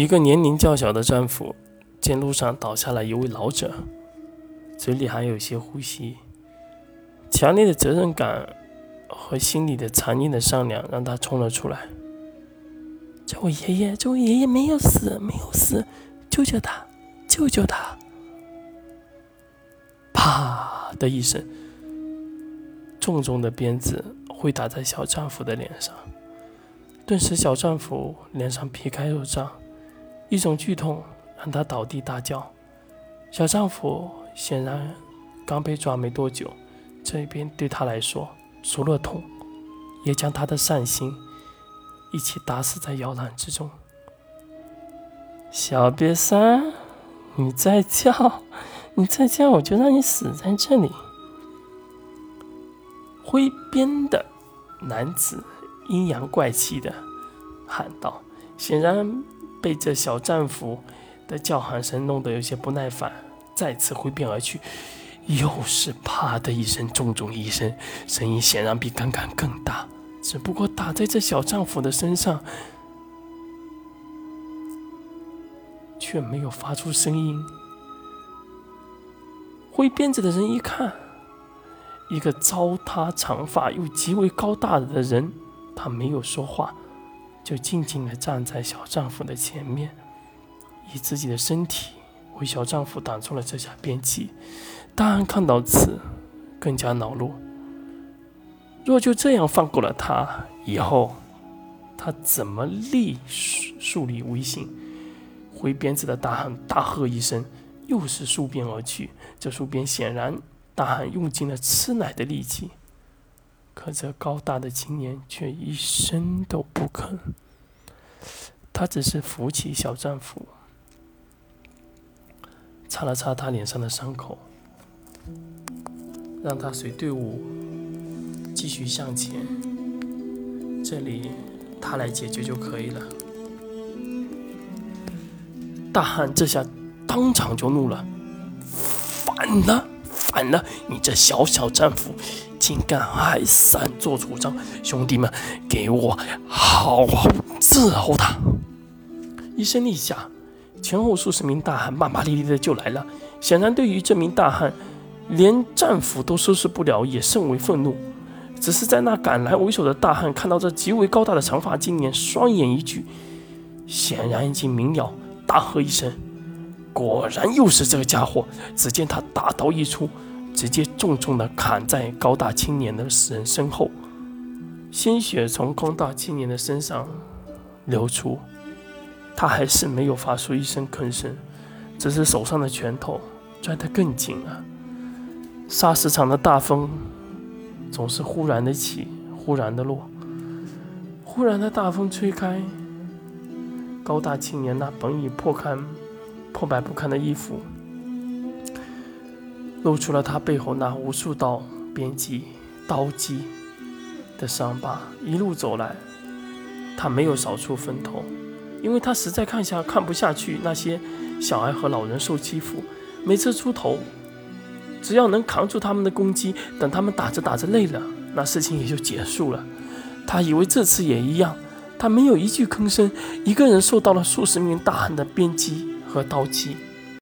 一个年龄较小的战俘见路上倒下了一位老者，嘴里还有些呼吸，强烈的责任感和心里的残念的善良让他冲了出来。这位爷爷，这位爷爷没有死，没有死，救救他，救救他！啪的一声，重重的鞭子挥打在小丈夫的脸上，顿时小丈夫脸上皮开肉绽，一种剧痛让他倒地大叫。小丈夫显然刚被抓没多久，这一边对他来说，除了痛，也将他的善心一起打死在摇篮之中。小瘪三，你再叫！你再叫，我就让你死在这里。挥鞭的男子阴阳怪气的喊道，显然被这小战俘的叫喊声弄得有些不耐烦，再次挥鞭而去。又是啪的一声，重重一声，声音显然比刚刚更大，只不过打在这小丈夫的身上，却没有发出声音。挥鞭子的人一看，一个糟蹋长发又极为高大的人，他没有说话，就静静地站在小丈夫的前面，以自己的身体为小丈夫挡住了这下鞭击。大汉看到此，更加恼怒。若就这样放过了他，以后他怎么立树立威信？挥鞭子的大汉大喝一声。又是数鞭而去，这数鞭显然大汉用尽了吃奶的力气，可这高大的青年却一声都不吭。他只是扶起小战俘，擦了擦他脸上的伤口，让他随队伍继续向前。这里他来解决就可以了。大汉这下。当场就怒了，反了，反了！你这小小战俘，竟敢还擅作主张！兄弟们，给我好好伺候他！一声令下，前后数十名大汉骂骂咧咧的就来了。显然，对于这名大汉，连战俘都收拾不了，也甚为愤怒。只是在那赶来为首的大汉看到这极为高大的长发青年，双眼一聚，显然已经明了，大喝一声。果然又是这个家伙！只见他大刀一出，直接重重的砍在高大青年的人身后，鲜血从高大青年的身上流出，他还是没有发出一声吭声，只是手上的拳头攥得更紧了。杀石场的大风总是忽然的起，忽然的落，忽然的大风吹开，高大青年那本已破堪。破败不堪的衣服，露出了他背后那无数道鞭击、刀击的伤疤。一路走来，他没有少出风头，因为他实在看下看不下去那些小孩和老人受欺负。每次出头，只要能扛住他们的攻击，等他们打着打着累了，那事情也就结束了。他以为这次也一样，他没有一句吭声，一个人受到了数十名大汉的鞭击。和刀击。